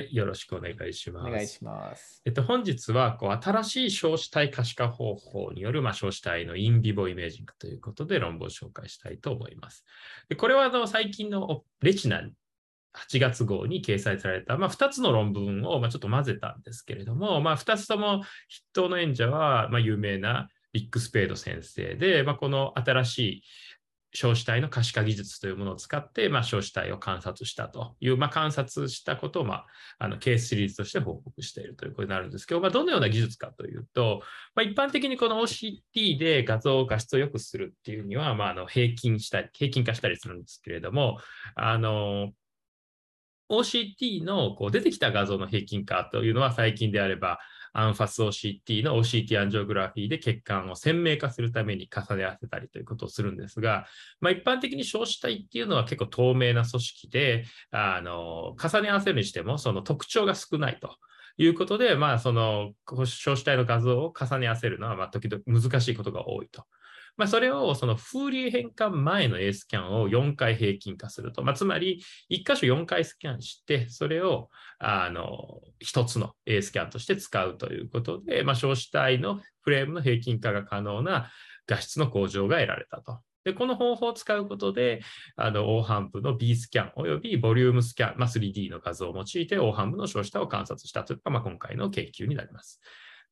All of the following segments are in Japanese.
はい、よろしくお願いします。お願いします。えっと、本日はこう新しい少子体可視化方法による、まあ、少子体のインビボイメージングということで論文を紹介したいと思います。でこれはあの最近のレチナ8月号に掲載された、まあ、2つの論文をまあちょっと混ぜたんですけれども、まあ、2つとも筆頭の演者はまあ有名なリック・スペード先生で、まあ、この新しい少子体の可視化技術というものを使って、まあ、少子体を観察したという、まあ、観察したことを、まあ、あのケースシリーズとして報告しているということになるんですけど、まあ、どのような技術かというと、まあ、一般的にこの OCT で画像、画質を良くするっていうには、まあ、あの平均したり、平均化したりするんですけれども、あの OCT のこう出てきた画像の平均化というのは最近であれば、アンファス OCT の OCT アンジオグラフィーで血管を鮮明化するために重ね合わせたりということをするんですが、まあ、一般的に小子体っていうのは結構透明な組織で、あの重ね合わせるにしてもその特徴が少ないと。いうことで、まあ、その少子体の画像を重ね合わせるのは、まあ、時々難しいことが多いと。まあ、それをそのフーリエ変換前の A スキャンを4回平均化すると。まあ、つまり、1箇所4回スキャンして、それをあの1つの A スキャンとして使うということで、まあ、少子体のフレームの平均化が可能な画質の向上が得られたと。で、この方法を使うことで、あの、黄斑部の B スキャンおよびボリュームスキャン、まあ、3D の画像を用いて黄斑部の少子体を観察したというのが、まあ、今回の研究になります。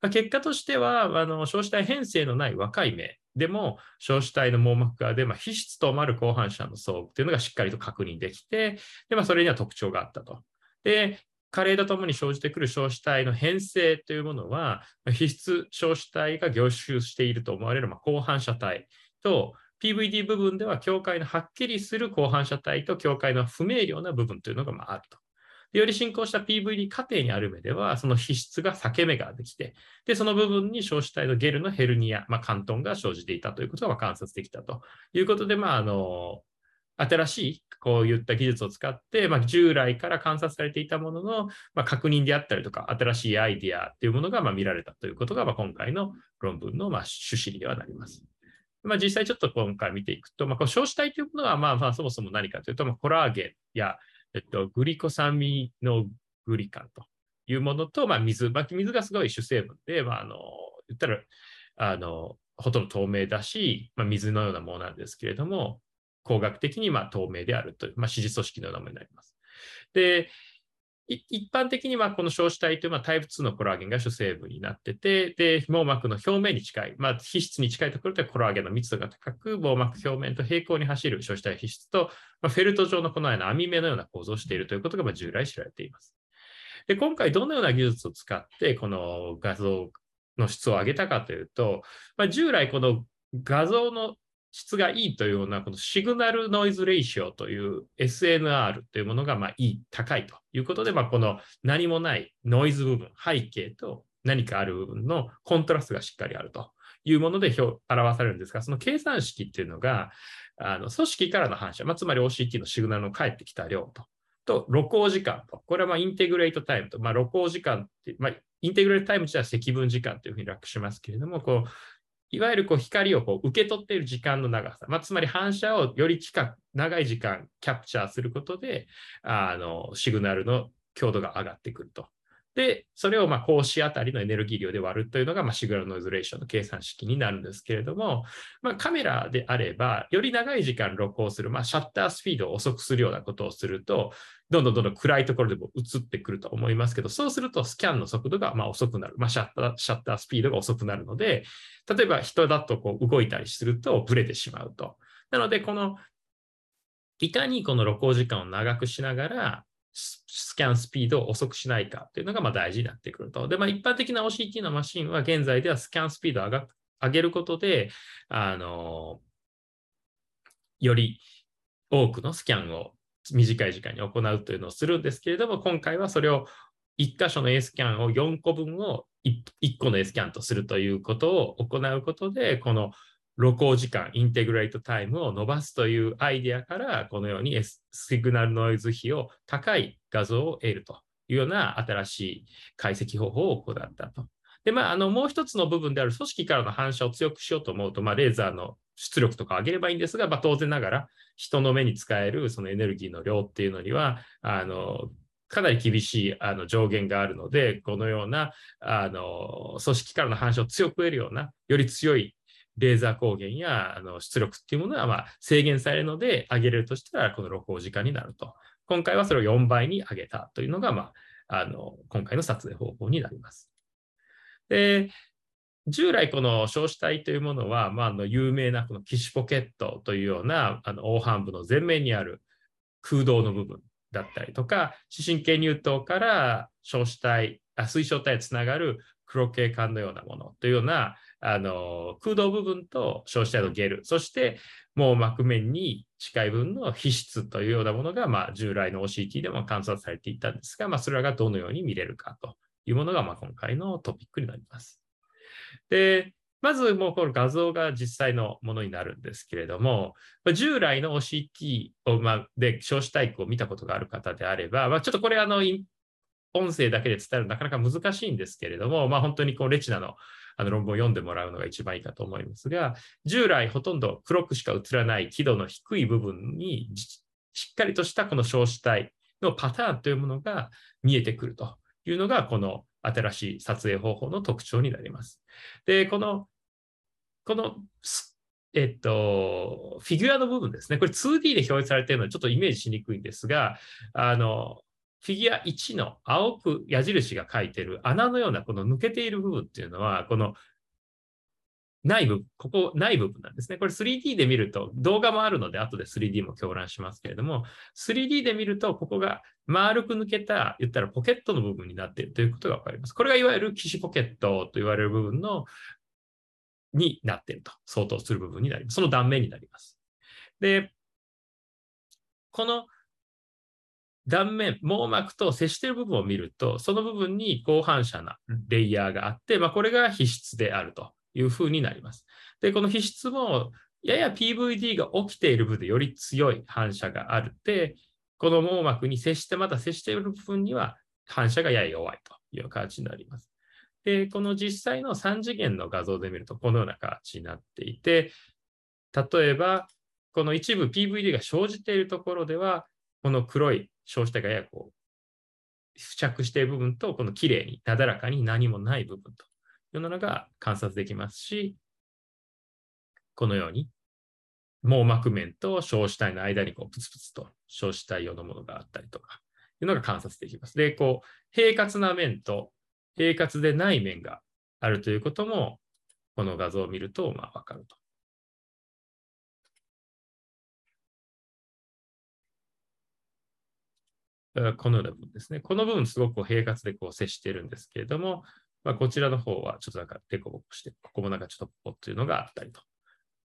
結果としては、あの少子体変性のない若い目でも、少子体の網膜側で、まあ、皮質となる後半者の層っていうのがしっかりと確認できて、でまあ、それには特徴があったと。で、加齢とともに生じてくる少子体の変性というものは、皮質少子体が凝集していると思われる、後半者体と、PVD 部分では境界のはっきりする後半者体と境界の不明瞭な部分というのがあると。より進行した PVD 過程にある目では、その皮質が裂け目ができて、で、その部分に少子体のゲルのヘルニア、まあ、関東が生じていたということが観察できたということで、まあ、あの、新しいこういった技術を使って、まあ、従来から観察されていたものの、まあ、確認であったりとか、新しいアイディアというものがまあ見られたということが、まあ、今回の論文のまあ趣旨にはなります。まあ、実際ちょっと今回見ていくと、まあ、この少子体というものは、まあ、まあそもそも何かというと、まあ、コラーゲンや、えっと、グリコサミノグリカンというものと、まあ、水、まあ、水がすごい主成分で、まあ、あの言ったらあのほとんど透明だし、まあ、水のようなものなんですけれども、工学的にま透明であるという、まあ、指示組織のようなものになります。で、一般的にはこの少子体というのはタイプ2のコラーゲンが主成分になってて、で、網膜の表面に近い、まあ、皮質に近いところでコラーゲンの密度が高く、網膜表面と平行に走る少子体皮質と、まあ、フェルト状のこのような網目のような構造をしているということがまあ従来知られています。で、今回どのような技術を使ってこの画像の質を上げたかというと、まあ、従来この画像の質がいいというようなこのシグナルノイズレーシオという SNR というものがまあいい、高いということで、まあ、この何もないノイズ部分、背景と何かある部分のコントラストがしっかりあるというもので表表されるんですが、その計算式っていうのが、あの組織からの反射、まあ、つまり OCT のシグナルの返ってきた量と、と露光時間と、これはまあ integrate time と、まあ、露光時間って、まあ、 integrate time 自体は積分時間というふうに略しますけれども、こういわゆるこう光をこう受け取っている時間の長さ、まあ、つまり反射をより近く、長い時間キャプチャーすることで、あのシグナルの強度が上がってくると。で、それをまあ光子あたりのエネルギー量で割るというのが、まあ、 signal noise ratio の計算式になるんですけれども、まあ、カメラであれば、より長い時間露光する、まあ、シャッタースピードを遅くするようなことをすると、どんどんどんどん暗いところでも映ってくると思いますけど、そうするとスキャンの速度がまあ遅くなる、まあ、シャッター。シャッタースピードが遅くなるので、例えば人だとこう動いたりするとブレてしまうと。なので、このいかにこの露光時間を長くしながら、スキャンスピードを遅くしないかというのがま大事になってくると。で、まあ、一般的な OCT のマシンは現在ではスキャンスピードを上が上げることで、あの、より多くのスキャンを短い時間に行うというのをするんですけれども、今回はそれを1箇所の A スキャンを4個分を 1, 1個の A スキャンとするということを行うことで、この露光時間、インテグレートタイムを伸ばすというアイデアから、このようにシグナルノイズ比を高い画像を得るというような新しい解析方法を行ったと。で、まあ、あのもう一つの部分である組織からの反射を強くしようと思うと、まあ、レーザーの出力とか上げればいいんですが、まあ、当然ながら人の目に使えるそのエネルギーの量っていうのには、あのかなり厳しいあの上限があるので、このようなあの組織からの反射を強く得るような、より強いレーザー光源やあの出力っていうものはま制限されるので、上げれるとしたらこの露光時間になると。今回はそれを4倍に上げたというのが、まあ、あの今回の撮影方法になります。で従来この少子体というものは、まあ、あの有名なこのキシポケットというようなあの黄斑部の前面にある空洞の部分だったりとか、視神経乳頭から小子体、あ水晶体へつながる黒系管のようなものというようなあの空洞部分と小子体のゲル、そして網膜面に近い分の皮質というようなものが、まあ、従来の OCT でも観察されていたんですが、まあ、それらがどのように見れるかというものが、まあ、今回のトピックになります。で、まずもうこの画像が実際のものになるんですけれども、従来の OCT を、まあ、で少子体育を見たことがある方であれば、まあ、ちょっとこれあの音声だけで伝えるのなかなか難しいんですけれども、まあ、本当にこうレチナのあの論文を読んでもらうのが一番いいかと思いますが、従来ほとんど黒くしか映らない輝度の低い部分にしっかりとしたこの少子体のパターンというものが見えてくるというのが、この新しい撮影方法の特徴になります。で、この、この、えっと、フィギュアの部分ですね。これ 2D で表示されているのはちょっとイメージしにくいんですが、あの、フィギュア1の青く矢印が書いてる穴のようなこの抜けている部分っていうのは、この内部、ここ内部分なんですね。これ 3D で見ると、動画もあるので、後で 3D も狂乱しますけれども、3D で見ると、ここが丸く抜けた、言ったらポケットの部分になっているということがわかります。これがいわゆる騎士ポケットと言われる部分の、になっていると、相当する部分になります。その断面になります。で、この断面、網膜と接している部分を見ると、その部分に高反射なレイヤーがあって、まあ、これが皮質であるというふうになります。で、この皮質もやや PVD が起きている部分でより強い反射があるって、この網膜に接して、また接している部分には反射がやや弱いという形になります。で、この実際の3次元の画像で見ると、このような形になっていて、例えば、この一部 PVD が生じているところでは、この黒い小子体がややこう付着している部分と、この綺麗に、なだらかに何もない部分というのが観察できますし、このように網膜面と小子体の間にこうプツプツと小子体用のものがあったりとか、いうのが観察できます。で、こう、平滑な面と平滑でない面があるということも、この画像を見ると、まあ、わかると。このような部分ですね。この部分すごく平滑でこう接しているんですけれども、まあ、こちらの方はちょっとなんかデコボコして、ここもなんかちょっとポッというのがあったりと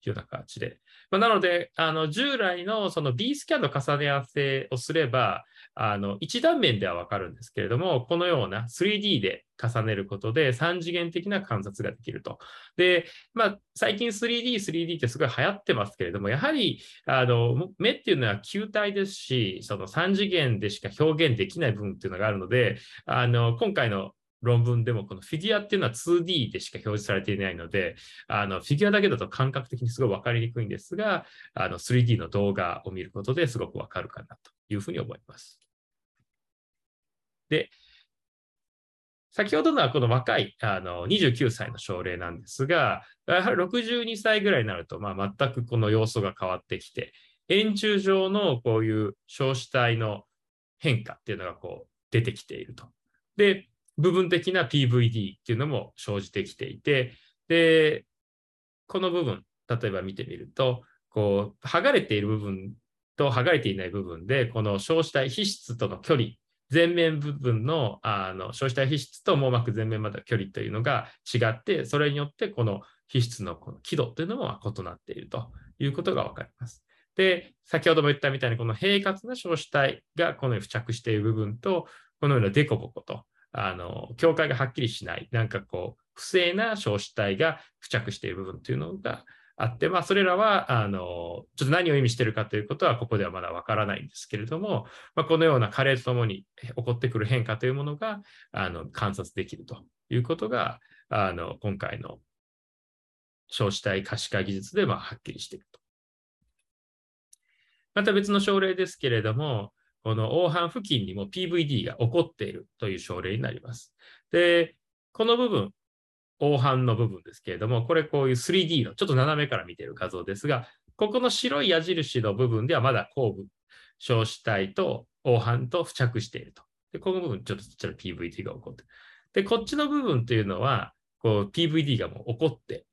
いうような形で。まあ、なので、あの従来のその B スキャンの重ね合わせをすれば、あの一断面ではわかるんですけれども、このような 3D で重ねることで3次元的な観察ができると。で、まあ、最近 3D、3D ってすごい流行ってますけれども、やはりあの目っていうのは球体ですし、その3次元でしか表現できない部分っていうのがあるので、あの今回の論文でもこのフィギュアっていうのは 2D でしか表示されていないので、あのフィギュアだけだと感覚的にすごい分かりにくいんですが、あの 3D の動画を見ることですごく分かるかなというふうに思います。で、先ほどのはこの若いあの29歳の症例なんですが、やはり62歳ぐらいになると、まあ、全くこの要素が変わってきて、円柱状のこういう小子体の変化っていうのがこう出てきていると。で、部分的な PVD っていうのも生じてきていて、で、この部分、例えば見てみると、こう、剥がれている部分と剥がれていない部分で、この小子体皮質との距離、前面部分のあの小子体皮質と網膜前面までの距離というのが違って、それによってこの皮質のこの輝度というのも異なっているということが分かります。で、先ほども言ったみたいに、この平滑な小子体がこのように付着している部分と、このようなデコボコとあの、境界がはっきりしない、なんかこう、不正な小子体が付着している部分というのがあって、まあ、それらは、あの、ちょっと何を意味しているかということは、ここではまだわからないんですけれども、まあ、このような加齢とともに起こってくる変化というものが、あの、観察できるということが、あの、今回の小子体可視化技術で、ま、はっきりしていると。また別の症例ですけれども、この黄斑付近にも PVD が起こっているという症例になります。で、この部分、黄斑の部分ですけれども、これこういう 3D のちょっと斜めから見ている画像ですが、ここの白い矢印の部分ではまだ後部、小子体と黄斑と付着していると。で、この部分、ちょっとちっちゃな PVD が起こってで、こっちの部分というのは、こう PVD がもう起こって、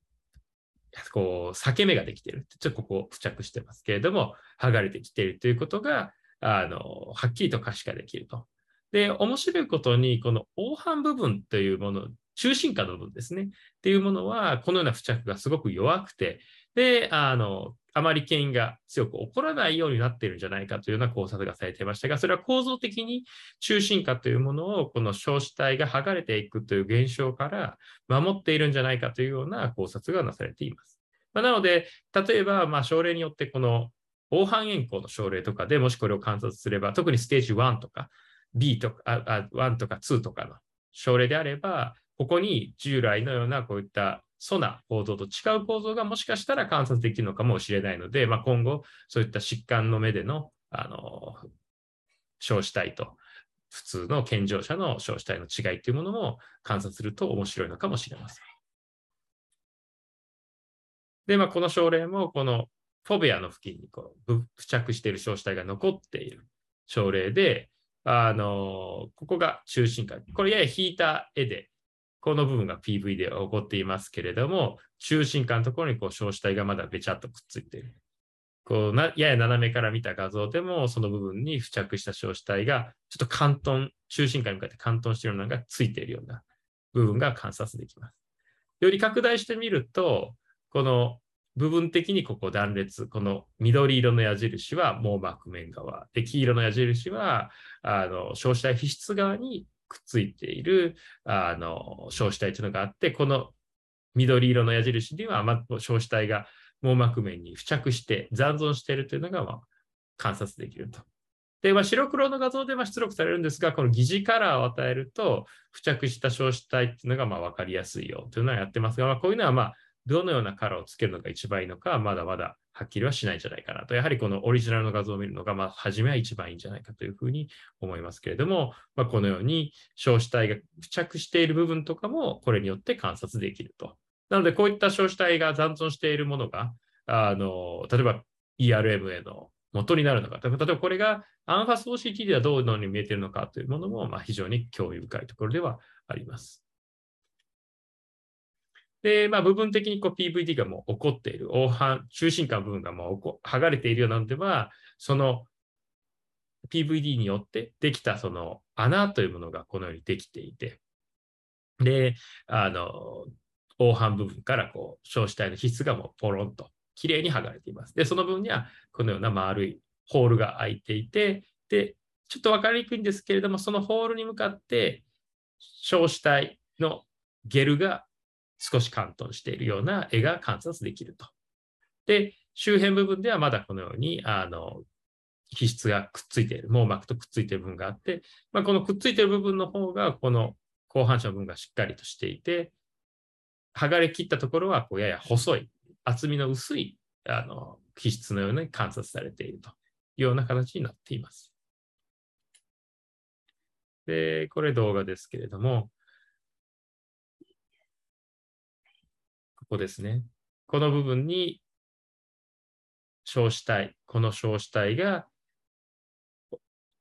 こう、裂け目ができている。ちょっとここ付着してますけれども、剥がれてきているということが、あの、はっきりと可視化できると。で、面白いことに、この黄斑部分というもの、中心化の部分ですね。っていうものは、このような付着がすごく弱くて、で、あの、あまり牽引が強く起こらないようになっているんじゃないかというような考察がされていましたが、それは構造的に中心化というものをこの小子体が剥がれていくという現象から守っているんじゃないかというような考察がなされています。まあ、なので、例えば、まあ、症例によってこの黄斑円光の症例とかでもしこれを観察すれば、特にステージ1とか B とか、あ1とか2とかの症例であれば、ここに従来のようなこういった素な構造と違う構造がもしかしたら観察できるのかもしれないので、まあ、今後、そういった疾患の目での、あの、小子体と普通の健常者の小子体の違いというものも観察すると面白いのかもしれません。で、まあ、この症例も、このフォベアの付近にこう付着している小子体が残っている症例で、あの、ここが中心化。これやや引いた絵で、この部分が PV では起こっていますけれども、中心間のところにこう小子体がまだべちゃっとくっついている。こうなやや斜めから見た画像でも、その部分に付着した小子体が、ちょっと関東、中心間に向かって関東しているのがついているような部分が観察できます。より拡大してみると、この部分的にここ断裂、この緑色の矢印は網膜面側、で黄色の矢印はあの小子体皮質側にくっついているあの小子体というのがあって、この緑色の矢印には、ま、小子体が網膜面に付着して残存しているというのが、まあ、観察できると。で、まあ、白黒の画像では出力されるんですが、この疑似カラーを与えると、付着した小子体っていうのがまあ分かりやすいよというのはやってますが、まあ、こういうのはまあどのようなカラーをつけるのが一番いいのか、まだまだはっきりはしないんじゃないかなと。やはりこのオリジナルの画像を見るのが、まあ、初めは一番いいんじゃないかというふうに思いますけれども、まあ、このように小子体が付着している部分とかも、これによって観察できると。なので、こういった小子体が残存しているものが、あの例えば ERMA の元になるのか。例えばこれがアンファス OCT ではどういうのに見えているのかというものも、まあ、非常に興味深いところではあります。で、まあ、部分的にこう PVD がもう起こっている、黄斑、中心間部分がもう剥がれているようなのでは、その PVD によってできたその穴というものがこのようにできていて、で、あの、黄斑部分からこう、小子体の皮質がもうポロンときれいに剥がれています。で、その分にはこのような丸いホールが開いていて、で、ちょっと分かりにくいんですけれども、そのホールに向かって小子体のゲルが少し関東しているような絵が観察できると。で、周辺部分ではまだこのように、あの、皮質がくっついている、網膜とくっついている部分があって、まあ、このくっついている部分の方が、この後半者の部分がしっかりとしていて、剥がれ切ったところはこうやや細い、厚みの薄いあの皮質のように観察されているというような形になっています。で、これ動画ですけれども、こですね。この部分に小子体、この小子体が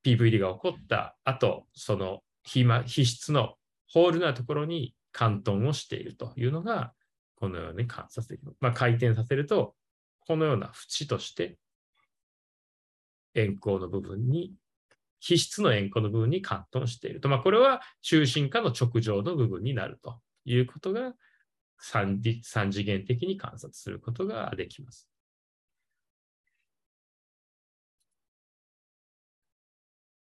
PVD が起こった後、その皮皮質のホールなところに関東をしているというのが、このように観察できる。まあ、回転させると、このような縁として円光の部分に、皮質の円光の部分に関東していると。まあ、これは中心化の直上の部分になるということが三三次元的に観察することができます。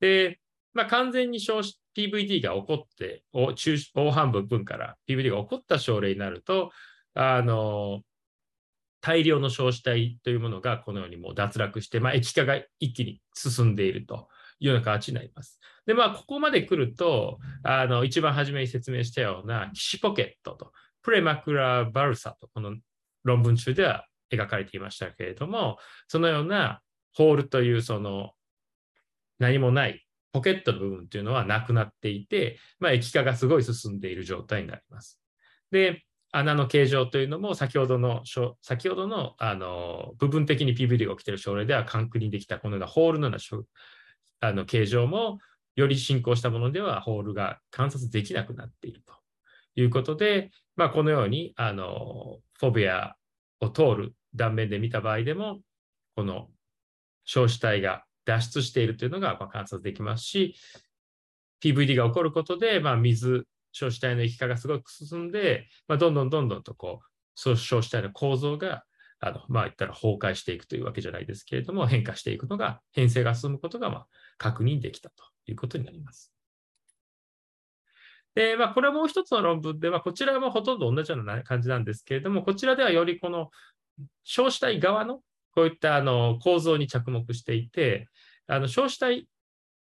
で、まあ、完全に PVD が起こって、中大半部分から PVD が起こった症例になると、あの大量の小子体というものがこのようにもう脱落して、まあ、液化が一気に進んでいるというような形になります。で、まあ、ここまで来ると、あの一番初めに説明したような騎士ポケットとプレマクラバルサとこの論文中では描かれていましたけれども、そのようなホールというその何もないポケットの部分というのはなくなっていて、まあ、液化がすごい進んでいる状態になります。で、穴の形状というのも先ほどの、先ほどのあの部分的に PVD が起きている症例ではカンクリにできたこのようなホールのようなあの形状もより進行したものではホールが観察できなくなっているということで、まあ、このようにあのフォビアを通る断面で見た場合でも、この小子体が脱出しているというのが観察できますし、PVD が起こることで、まあ、水、小子体の液化がすごく進んで、まあ、どんどんどんどんとこう、小子体の構造があの、まあ、言ったら崩壊していくというわけじゃないですけれども、変化していくのが、変性が進むことが、まあ、確認できたということになります。で、まあ、これはもう一つの論文では、こちらもほとんど同じような感じなんですけれども、こちらではよりこの小子体側のこういったあの構造に着目していて、あの小子体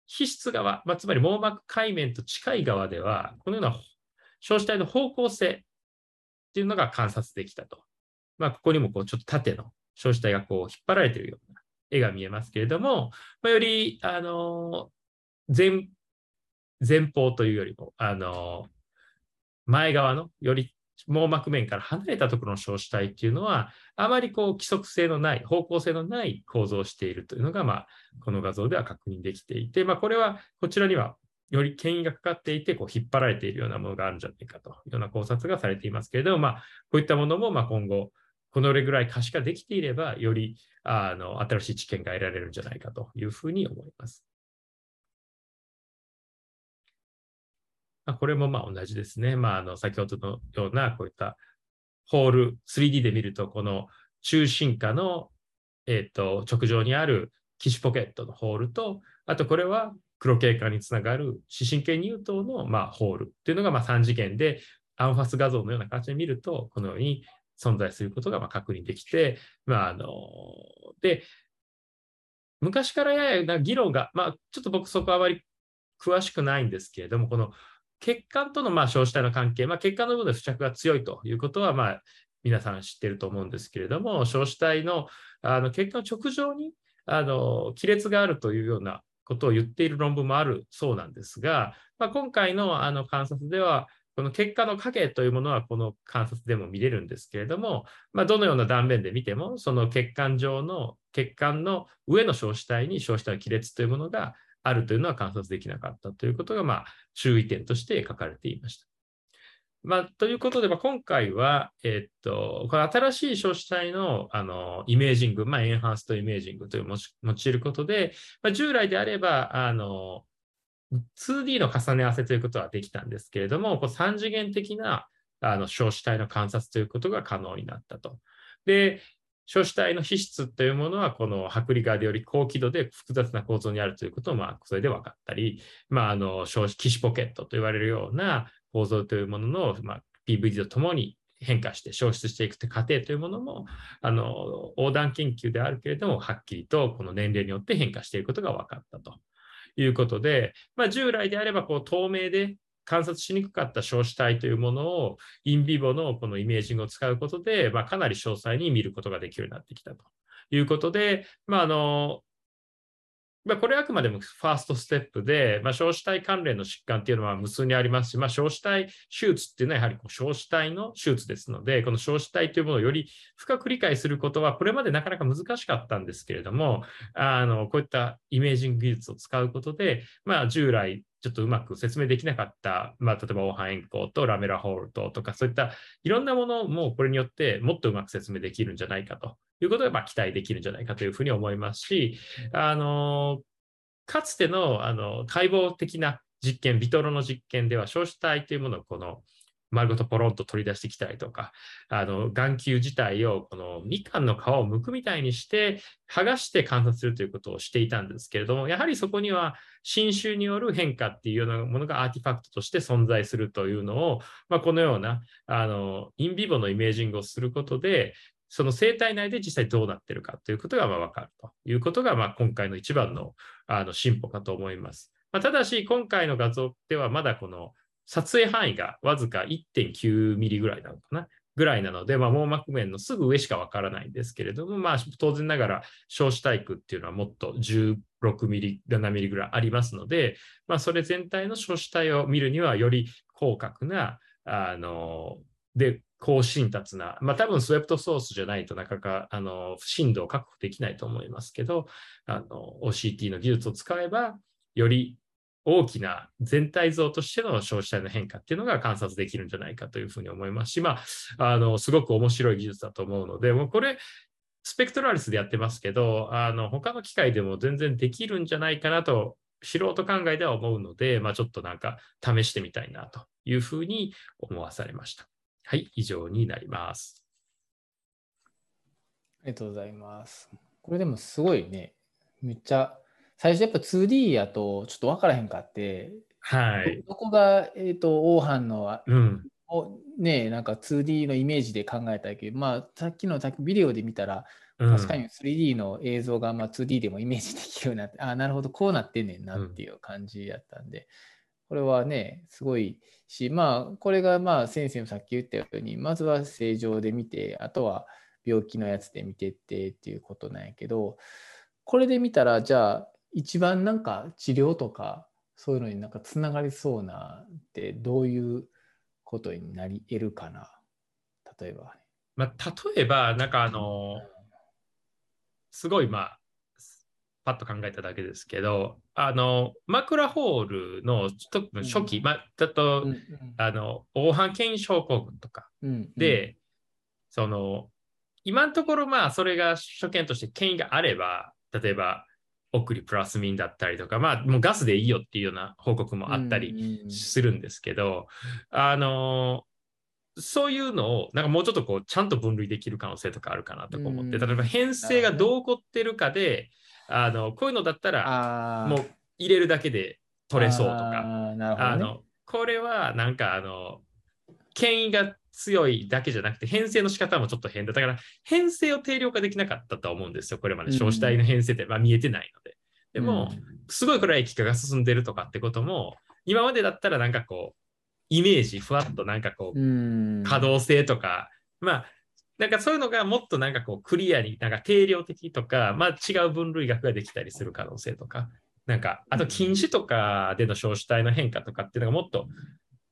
皮質側、まあ、つまり網膜海面と近い側では、このような小子体の方向性っていうのが観察できたと。まあ、ここにもこうちょっと縦の小子体がこう引っ張られているような絵が見えますけれども、まあ、より、あの前前方というよりも、あの前側のより網膜面から離れたところの小子体っていうのは、あまりこう規則性のない、方向性のない構造をしているというのが、まあ、この画像では確認できていて、まあ、これはこちらにはより権威がかかっていて、こう引っ張られているようなものがあるんじゃないかというような考察がされていますけれども、まあ、こういったものもま今後、このぐらい可視化できていれば、よりあの新しい知見が得られるんじゃないかというふうに思います。まあ、これもまあ同じですね。まあ、あの先ほどのようなこういったホール、3D で見ると、この中心下の、えーと、直上にある機種ポケットのホールと、あとこれは黒経過につながる視神経乳頭のまあホールっていうのがまあ3次元でアンファス画像のような形で見ると、このように存在することがまあ確認できて、まあ、あので昔からややな議論が、まあ、ちょっと僕そこはあまり詳しくないんですけれども、この血管とのまあ小子体の関係、まあ、血管の部分で付着が強いということは、まあ、皆さん知ってると思うんですけれども、小子体のあの血管直上にあの亀裂があるというようなことを言っている論文もあるそうなんですが、まあ、今回のあの観察では、この結果の影というものはこの観察でも見れるんですけれども、まあ、どのような断面で見ても、その血管上の血管の上の小子体に小子体の亀裂というものがあるというのは観察できなかったということが、まあ、注意点として書かれていました。まあ、ということで、まあ、今回は、えっと、この新しい小子体のあのイメージング、まあ、エンハンストイメージングというのを用いることで、まあ、従来であれば、あの 2D の重ね合わせということはできたんですけれども、こう3次元的なあの小子体の観察ということが可能になったと。で、小子体の皮質というものは、この剥離側でより高輝度で複雑な構造にあるということを、それで分かったり、まあ、あの、小子、騎士ポケットと言われるような構造というものの、まあ、PVD とともに変化して消失していくという過程というものも、あの、横断研究であるけれども、はっきりとこの年齢によって変化していることが分かったと。いうことで、まあ、従来であればこう透明で観察しにくかった硝子体というものをインビボのこのイメージングを使うことで、まあ、かなり詳細に見ることができるようになってきたということで、まあ、あのまあ、これはあくまでもファーストステップで、まあ、少子体関連の疾患っていうのは無数にありますし、まあ、少子体手術っていうのはやはりこう少子体の手術ですので、この少子体というものをより深く理解することは、これまでなかなか難しかったんですけれども、あのこういったイメージング技術を使うことで、まあ、従来ちょっとうまく説明できなかった、まあ、例えば黄斑円光とラメラホールトとか、そういったいろんなものもこれによってもっとうまく説明できるんじゃないかと。いうことがまあ期待できるんじゃないかというふうに思いますし、あのかつてのあの解剖的な実験、ビトロの実験では、消死体というものをこの丸ごとポロンと取り出してきたりとか、あの眼球自体をこのみかんの皮を剥くみたいにして剥がして観察するということをしていたんですけれども、やはりそこには侵襲による変化っていうようなものがアーティファクトとして存在するというのを、まあ、このようなあのインビボのイメージングをすることで、その生態内で実際どうなってるかということがまあ分かるということがまあ今回の一番のあの進歩かと思います。まあ、ただし、今回の画像ではまだこの撮影範囲がわずか1.9ミリぐらいなのかな？ぐらいなので、まあ、網膜面のすぐ上しかわからないんですけれども、まあ、当然ながら小子体区っていうのはもっと16ミリ、7ミリぐらいありますので、まあ、それ全体の小子体を見るにはより広角な、あの、で、高浸達な、まあ多分スウェプトソースじゃないとなかなかあの深度を確保できないと思いますけど、あの OCT の技術を使えば、より大きな全体像としての消費体の変化っていうのが観察できるんじゃないかというふうに思いますし、まあ、あのすごく面白い技術だと思うので、もうこれ、スペクトラリスでやってますけど、あの他の機械でも全然できるんじゃないかなと、素人考えでは思うので、まあ、ちょっとなんか試してみたいなというふうに思わされました。はい、以上になります。ありがとうございます。これでもすごいね、めっちゃ、最初やっぱ 2D やとちょっと分からへんかって、はい。どこが、えーと、王藩の、うん、ね、なんか 2D のイメージで考えたけど、まあ、さっきのビデオで見たら、確かに 3D の映像がまあ 2D でもイメージできるようになって、ああ、なるほど、こうなってんねんなっていう感じやったんで、これはね、すごいし、まあ、これがまあ先生もさっき言ったように、まずは正常で見て、あとは病気のやつで見てってっていうことなんやけど、これで見たら、じゃあ、一番なんか治療とか、そういうのになんかつながりそうなってどういうことになり得るかな、例えば。まあ、例えば、なんかあの、すごいまあ、パッと考えただけですけど、あの、枕ホールの初期、うん、まあ、だと、うんうん、あの、黄斑腱症候群とかで、うんうん、その、今のところ、まあ、それが初見として権威があれば、例えば、オクリプラスミンだったりとか、まあ、もうガスでいいよっていうような報告もあったりするんですけど、あの、そういうのを、なんかもうちょっとこう、ちゃんと分類できる可能性とかあるかなと思って、例えば編成がどう起こってるかで、あのこういうのだったらもう入れるだけで取れそうとかあ、ね、あのこれはなんかあの権威が強いだけじゃなくて編成の仕方もちょっと変だ。だから編成を定量化できなかったと思うんですよ。これまで小子体の編成って、まあ、見えてないので。でも、すごいこれは液化が進んでるとかってことも今までだったらなんかこうイメージふわっとなんかこう可動性とかまあなんかそういうのがもっとなんかこうクリアに、なんか定量的とか、まあ違う分類学ができたりする可能性とか、なんか、あと禁止とかでの小子体の変化とかっていうのがもっと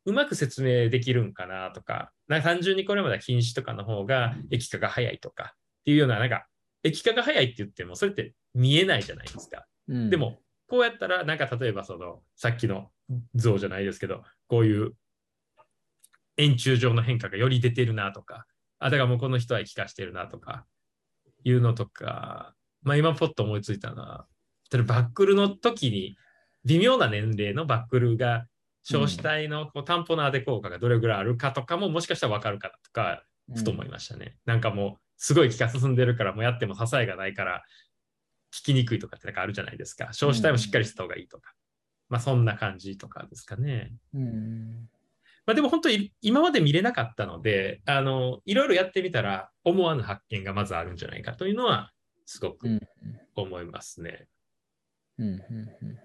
うまく説明できるんかなとか、なんか単純にこれまでは禁止とかの方が液化が早いとかっていうような、なんか液化が早いって言ってもそれって見えないじゃないですか。うん、でも、こうやったら、なんか例えばその、さっきの像じゃないですけど、こういう円柱状の変化がより出てるなとか、あ、だからもうこの人は生かしてるなとか、いうのとか、まあ今ポッと思いついたのは、バックルの時に、微妙な年齢のバックルが、少子体のこうタンポナーデ効果がどれぐらいあるかとかも、もしかしたら分かるかなとか、ふと思いましたね。うん、なんかもう、すごい気が進んでるから、もうやっても支えがないから、聞きにくいとかってなんかあるじゃないですか。少子体もしっかりした方がいいとか。うん、まあそんな感じとかですかね。うんまあ、でも本当に今まで見れなかったので、あの、いろいろやってみたら思わぬ発見がまずあるんじゃないかというのは、すごく思いますね。うんうんうん、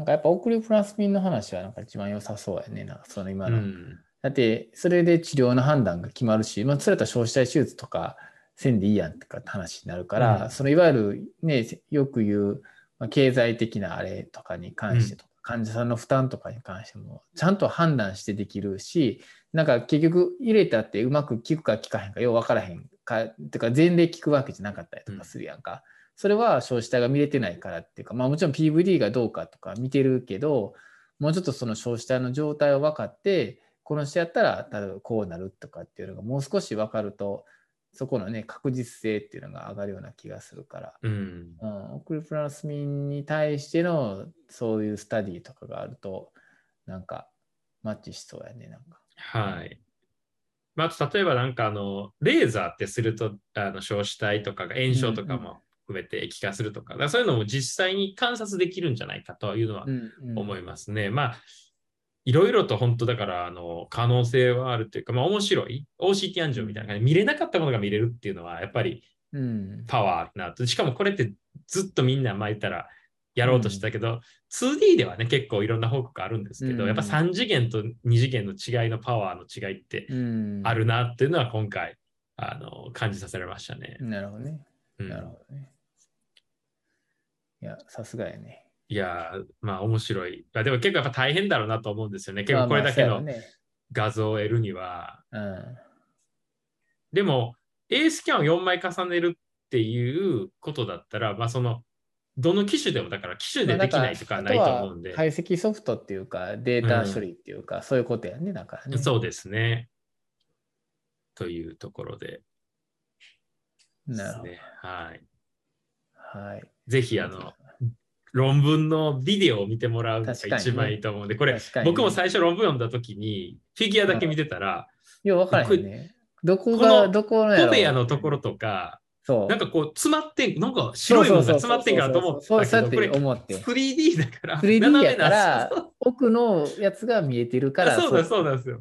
なんかやっぱオクリプラスミンの話はなんか一番良さそうやね。なんかその今の。うん、だって、それで治療の判断が決まるし、まあ、それと消費体手術とかせんでいいやんとかって話になるから、うん、そのいわゆるね、よく言う、まあ、経済的なあれとかに関してと患者さんの負担とかに関してもちゃんと判断してできるしなんか結局入れたってうまく効くか効かへんかよう分からへんかってか前例効くわけじゃなかったりとかするやんか、うん、それは少子体が見れてないからっていうかまあもちろん PVD がどうかとか見てるけどもうちょっとその少子体の状態を分かってこの人やったら例えばこうなるとかっていうのがもう少し分かるとそこのね、確実性っていうのが上がるような気がするから、うん、うん、オクリプラスミンに対してのそういうスタディとかがあると、なんかマッチしそうやね、なんか。はい。まあ、例えばなんかあの、レーザーってすると、あの焼死体とかが炎症とかも含めて液化するとか、うんうん、そういうのも実際に観察できるんじゃないかというのは思いますね。うんうん、まあいろいろと本当だからあの可能性はあるというか、まあ、面白い OCT アンジョンみたいな感じで見れなかったものが見れるっていうのはやっぱりパワーあるなと、しかもこれってずっとみんな巻いたらやろうとしたけど、うん、2D ではね、結構いろんな報告あるんですけど、うん、やっぱ3次元と2次元の違いのパワーの違いってあるなっていうのは今回、あの感じさせられましたね。なるほどね。なるほどね。いや、さすがやね。いや、まあ面白い。でも結構やっぱ大変だろうなと思うんですよね。結構これだけの画像を得るには。まあまあね、でも、A スキャンを4枚重ねるっていうことだったら、まあその、どの機種でもだから機種でできないとかないと思うんで。解析ソフトっていうか、データ処理っていうか、うん、そういうことやね、だからね。そうですね。というところで。なるほど。はい。はい。ぜひ、あの、論文のビデオを見てもらうのが一番いいと思うんで、ね、これ、ね、僕も最初論文読んだ時に、フィギュアだけ見てたら、いや、分からへんね。どこが、どこのコベアのところとか、そう。なんかこう詰まってん、なんか白いものが詰まってんかなと思ったけど、これ 3D だから、3D だから奥のやつが見えてるから。そうだ、そうなんですよ。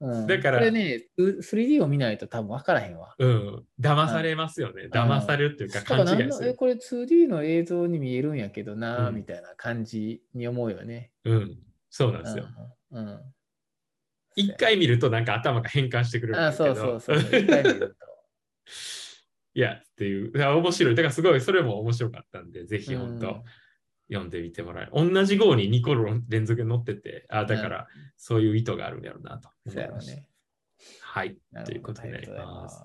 うん、だから、これね、3D を見ないと多分分からへんわ。うん。騙されますよね。騙されるっていうか勘違いする。これ 2D の映像に見えるんやけどな、うん、みたいな感じに思うよね。うん。そうなんですよ。うん。一、回見るとなんか頭が変換してくれる。あ、そうそうそう。一回見ると。いや、っていう。面白い。だからすごい、それも面白かったんで、ぜひ本当、読んでみてもらえ同じ号に2個連続で載ってて、あだからそういう意図があるんやろうなと思いました。ね、はい。ということになります。